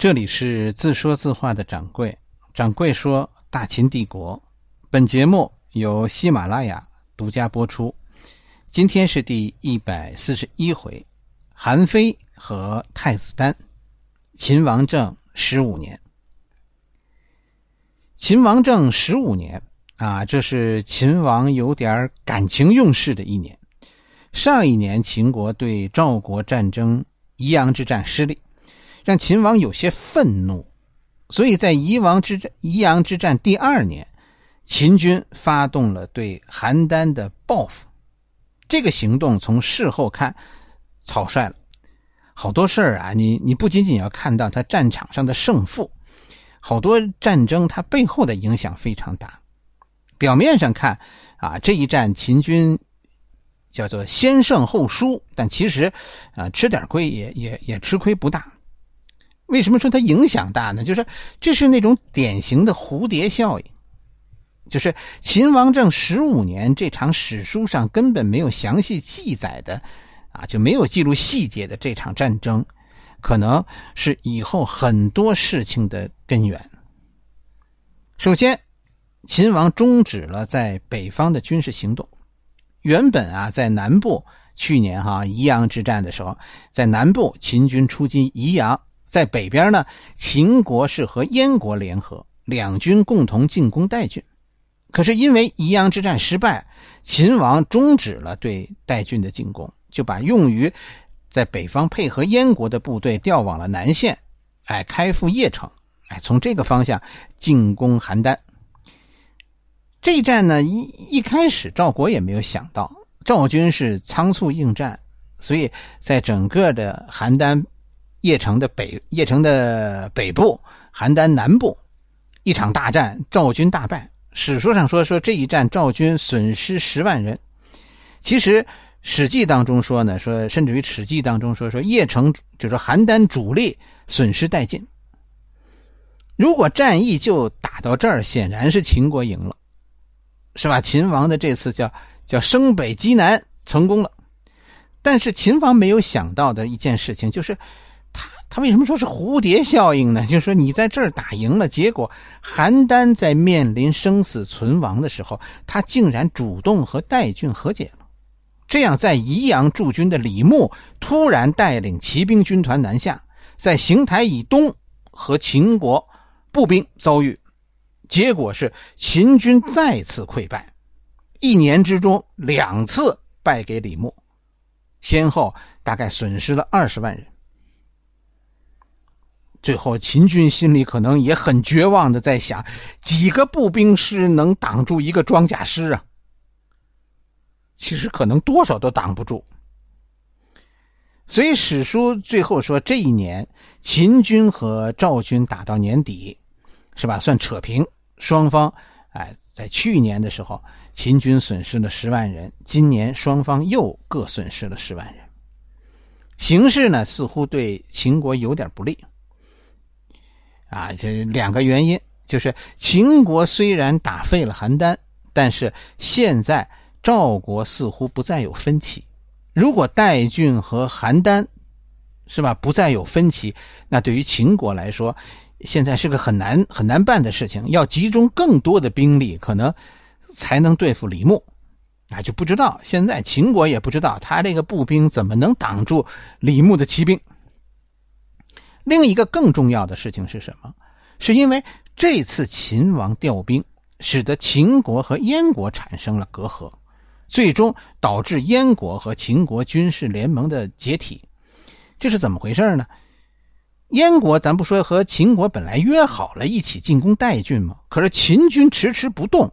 这里是自说自话的掌柜。掌柜说：“大秦帝国。”本节目由喜马拉雅独家播出。今天是第一百四十一回，韩非和太子丹。秦王政十五年。秦王政十五年啊，这是秦王有点感情用事的一年。上一年秦国对赵国战争宜阳之战失利。让秦王有些愤怒，所以在宜王之战、宜阳之战第二年，秦军发动了对邯郸的报复。这个行动从事后看，草率了。好多事儿啊，你你不仅仅要看到他战场上的胜负，好多战争它背后的影响非常大。表面上看啊，这一战秦军叫做先胜后输，但其实啊，吃点亏也也也吃亏不大。为什么说它影响大呢？就是这是那种典型的蝴蝶效应，就是秦王政十五年这场史书上根本没有详细记载的，啊，就没有记录细节的这场战争，可能是以后很多事情的根源。首先，秦王终止了在北方的军事行动，原本啊，在南部，去年哈宜阳之战的时候，在南部秦军出击宜阳。在北边呢，秦国是和燕国联合，两军共同进攻代郡。可是因为宜阳之战失败，秦王终止了对代郡的进攻，就把用于在北方配合燕国的部队调往了南线，哎，开赴邺城，哎，从这个方向进攻邯郸。这一战呢，一一开始赵国也没有想到，赵军是仓促应战，所以在整个的邯郸。邺城的北，邺城的北部，邯郸南部，一场大战，赵军大败。史书上说，说这一战赵军损失十万人。其实《史记》当中说呢，说甚至于《史记》当中说，说邺城就是邯郸主力损失殆尽。如果战役就打到这儿，显然是秦国赢了，是吧？秦王的这次叫叫升北击南成功了。但是秦王没有想到的一件事情就是。他为什么说是蝴蝶效应呢？就是说，你在这儿打赢了，结果邯郸在面临生死存亡的时候，他竟然主动和代郡和解了。这样，在宜阳驻军的李牧突然带领骑兵军团南下，在邢台以东和秦国步兵遭遇，结果是秦军再次溃败，一年之中两次败给李牧，先后大概损失了二十万人。最后，秦军心里可能也很绝望的在想：几个步兵师能挡住一个装甲师啊？其实可能多少都挡不住。所以史书最后说，这一年秦军和赵军打到年底，是吧？算扯平，双方哎，在去年的时候，秦军损失了十万人，今年双方又各损失了十万人。形势呢，似乎对秦国有点不利。啊，这两个原因就是秦国虽然打废了邯郸，但是现在赵国似乎不再有分歧。如果代郡和邯郸，是吧，不再有分歧，那对于秦国来说，现在是个很难很难办的事情，要集中更多的兵力，可能才能对付李牧。啊，就不知道现在秦国也不知道他这个步兵怎么能挡住李牧的骑兵。另一个更重要的事情是什么？是因为这次秦王调兵，使得秦国和燕国产生了隔阂，最终导致燕国和秦国军事联盟的解体。这是怎么回事呢？燕国咱不说和秦国本来约好了一起进攻代郡吗？可是秦军迟迟不动，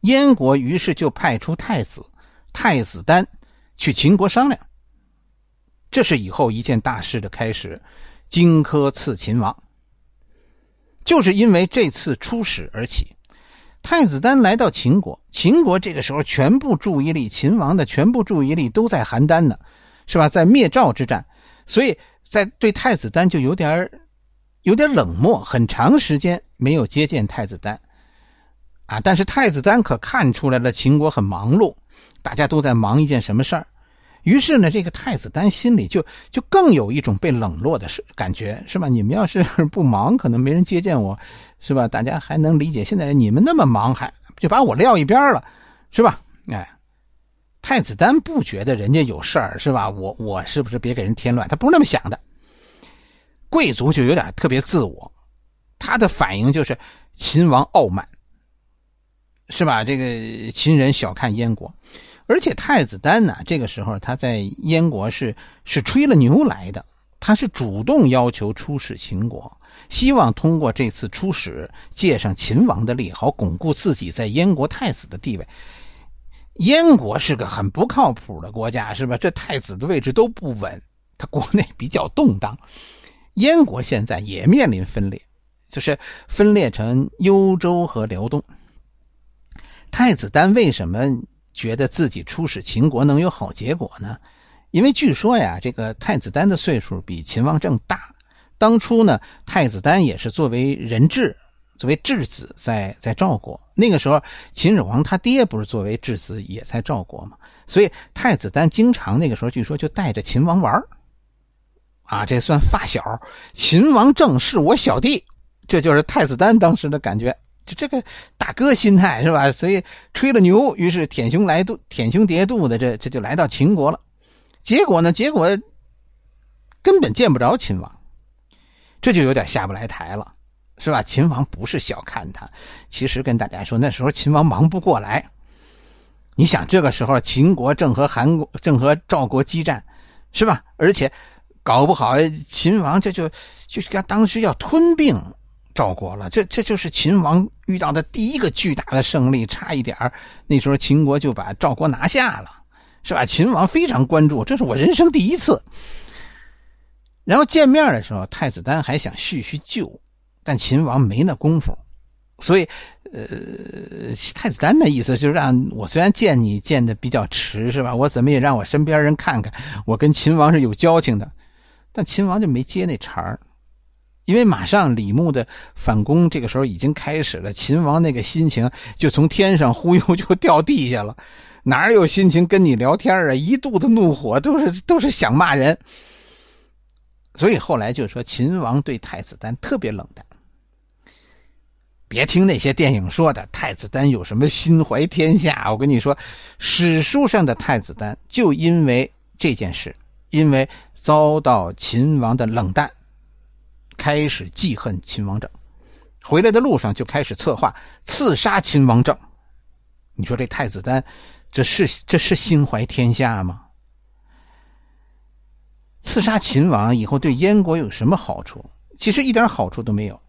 燕国于是就派出太子太子丹去秦国商量。这是以后一件大事的开始。荆轲刺秦王，就是因为这次出使而起。太子丹来到秦国，秦国这个时候全部注意力，秦王的全部注意力都在邯郸呢，是吧？在灭赵之战，所以在对太子丹就有点儿有点冷漠，很长时间没有接见太子丹。啊，但是太子丹可看出来了，秦国很忙碌，大家都在忙一件什么事儿？于是呢，这个太子丹心里就就更有一种被冷落的是感觉，是吧？你们要是不忙，可能没人接见我，是吧？大家还能理解。现在你们那么忙，还就把我撂一边了，是吧？哎，太子丹不觉得人家有事儿，是吧？我我是不是别给人添乱？他不是那么想的。贵族就有点特别自我，他的反应就是秦王傲慢，是吧？这个秦人小看燕国。而且太子丹呢，这个时候他在燕国是是吹了牛来的，他是主动要求出使秦国，希望通过这次出使借上秦王的力，好巩固自己在燕国太子的地位。燕国是个很不靠谱的国家，是吧？这太子的位置都不稳，他国内比较动荡。燕国现在也面临分裂，就是分裂成幽州和辽东。太子丹为什么？觉得自己出使秦国能有好结果呢？因为据说呀，这个太子丹的岁数比秦王政大。当初呢，太子丹也是作为人质，作为质子在在赵国。那个时候，秦始皇他爹不是作为质子也在赵国吗？所以太子丹经常那个时候据说就带着秦王玩啊，这算发小。秦王政是我小弟，这就是太子丹当时的感觉。就这个大哥心态是吧？所以吹了牛，于是舔胸来肚，舔胸叠肚的，这这就来到秦国了。结果呢？结果根本见不着秦王，这就有点下不来台了，是吧？秦王不是小看他，其实跟大家说，那时候秦王忙不过来。你想，这个时候秦国正和韩国正和赵国激战，是吧？而且搞不好秦王这就就是当时要吞并。赵国了，这这就是秦王遇到的第一个巨大的胜利，差一点那时候秦国就把赵国拿下了，是吧？秦王非常关注，这是我人生第一次。然后见面的时候，太子丹还想叙叙旧，但秦王没那功夫，所以，呃，太子丹的意思就是让我虽然见你见的比较迟，是吧？我怎么也让我身边人看看我跟秦王是有交情的，但秦王就没接那茬儿。因为马上李牧的反攻，这个时候已经开始了。秦王那个心情就从天上忽悠就掉地下了，哪有心情跟你聊天啊？一肚子怒火，都是都是想骂人。所以后来就说秦王对太子丹特别冷淡。别听那些电影说的太子丹有什么心怀天下，我跟你说，史书上的太子丹就因为这件事，因为遭到秦王的冷淡。开始记恨秦王政，回来的路上就开始策划刺杀秦王政。你说这太子丹，这是这是心怀天下吗？刺杀秦王以后对燕国有什么好处？其实一点好处都没有。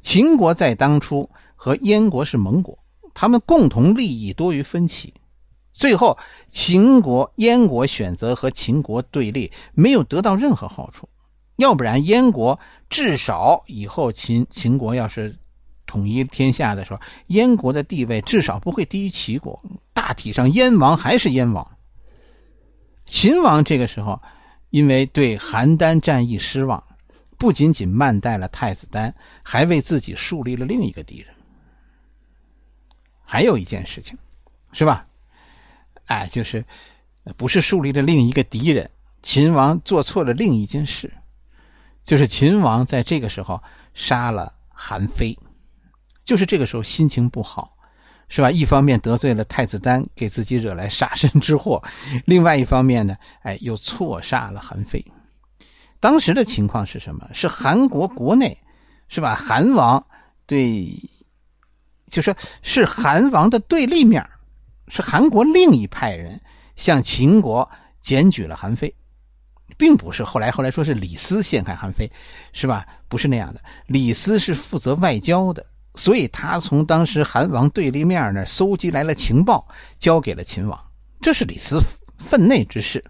秦国在当初和燕国是盟国，他们共同利益多于分歧。最后，秦国、燕国选择和秦国对立，没有得到任何好处。要不然，燕国至少以后秦秦国要是统一天下的时候，燕国的地位至少不会低于齐国。大体上，燕王还是燕王。秦王这个时候，因为对邯郸战役失望，不仅仅慢待了太子丹，还为自己树立了另一个敌人。还有一件事情，是吧？哎，就是不是树立了另一个敌人，秦王做错了另一件事。就是秦王在这个时候杀了韩非，就是这个时候心情不好，是吧？一方面得罪了太子丹，给自己惹来杀身之祸；另外一方面呢，哎，又错杀了韩非。当时的情况是什么？是韩国国内，是吧？韩王对，就是是韩王的对立面，是韩国另一派人向秦国检举了韩非。并不是后来后来说是李斯陷害韩非，是吧？不是那样的。李斯是负责外交的，所以他从当时韩王对立面那搜集来了情报，交给了秦王，这是李斯分内之事。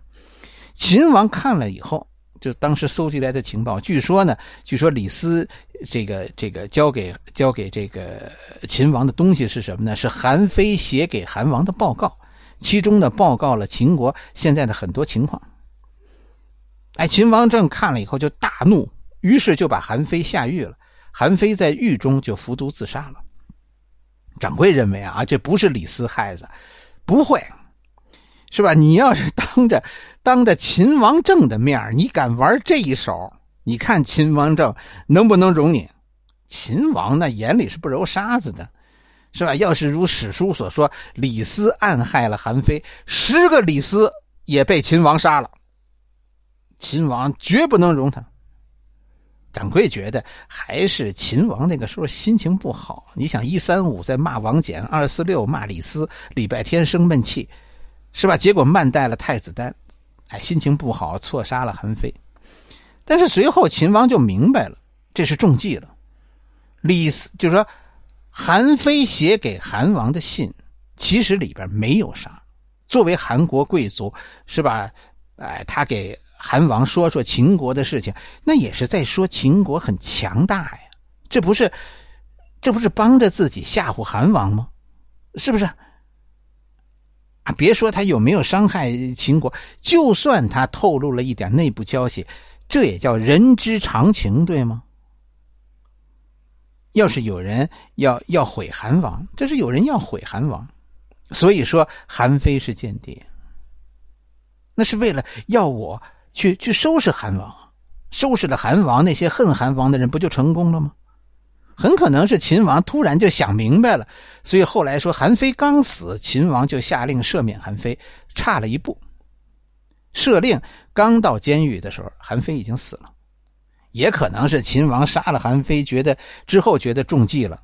秦王看了以后，就当时搜集来的情报，据说呢，据说李斯这个这个交给交给这个秦王的东西是什么呢？是韩非写给韩王的报告，其中呢报告了秦国现在的很多情况。哎，秦王政看了以后就大怒，于是就把韩非下狱了。韩非在狱中就服毒自杀了。掌柜认为啊，这不是李斯害的，不会。是吧？你要是当着当着秦王政的面你敢玩这一手？你看秦王政能不能容你？秦王那眼里是不揉沙子的，是吧？要是如史书所说，李斯暗害了韩非，十个李斯也被秦王杀了，秦王绝不能容他。掌柜觉得还是秦王那个时候心情不好。你想，一三五在骂王翦，二四六骂李斯，礼拜天生闷气，是吧？结果慢待了太子丹，哎，心情不好，错杀了韩非。但是随后秦王就明白了，这是中计了。李斯就是说，韩非写给韩王的信，其实里边没有啥。作为韩国贵族，是吧？哎，他给。韩王说说秦国的事情，那也是在说秦国很强大呀，这不是，这不是帮着自己吓唬韩王吗？是不是？啊，别说他有没有伤害秦国，就算他透露了一点内部消息，这也叫人之常情，对吗？要是有人要要毁韩王，这是有人要毁韩王，所以说韩非是间谍，那是为了要我。去去收拾韩王，收拾了韩王，那些恨韩王的人不就成功了吗？很可能是秦王突然就想明白了，所以后来说韩非刚死，秦王就下令赦免韩非，差了一步。赦令刚到监狱的时候，韩非已经死了。也可能是秦王杀了韩非，觉得之后觉得中计了，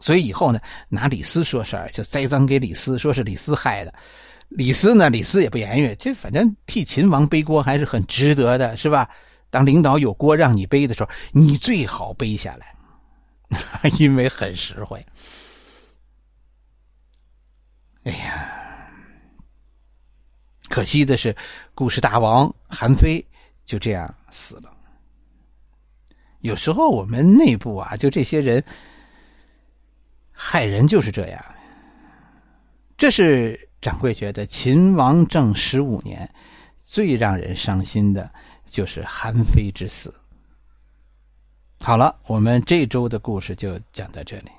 所以以后呢拿李斯说事儿，就栽赃给李斯，说是李斯害的。李斯呢？李斯也不言语，这反正替秦王背锅还是很值得的，是吧？当领导有锅让你背的时候，你最好背下来，因为很实惠。哎呀，可惜的是，故事大王韩非就这样死了。有时候我们内部啊，就这些人害人就是这样，这是。掌柜觉得秦王政十五年，最让人伤心的就是韩非之死。好了，我们这周的故事就讲到这里。